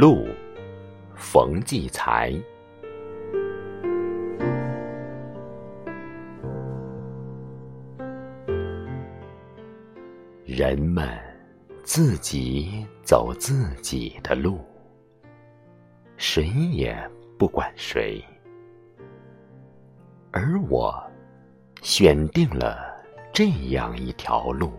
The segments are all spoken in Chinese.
路，冯骥才。人们自己走自己的路，谁也不管谁，而我选定了这样一条路。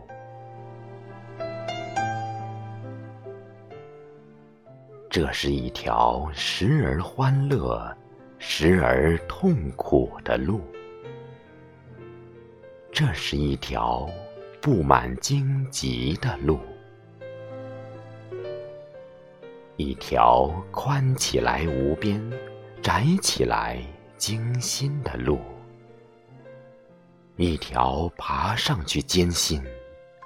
这是一条时而欢乐、时而痛苦的路。这是一条布满荆棘的路，一条宽起来无边、窄起来惊心的路，一条爬上去艰辛、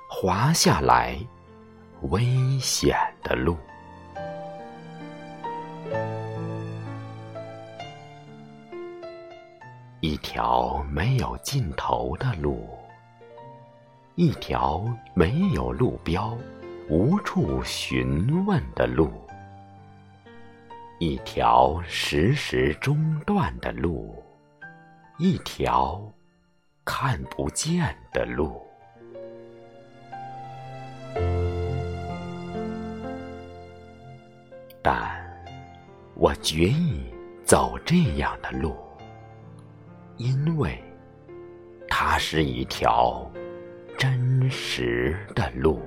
滑下来危险的路。一条没有尽头的路，一条没有路标、无处询问的路，一条时时中断的路，一条看不见的路。但我决意走这样的路。因为，它是一条真实的路。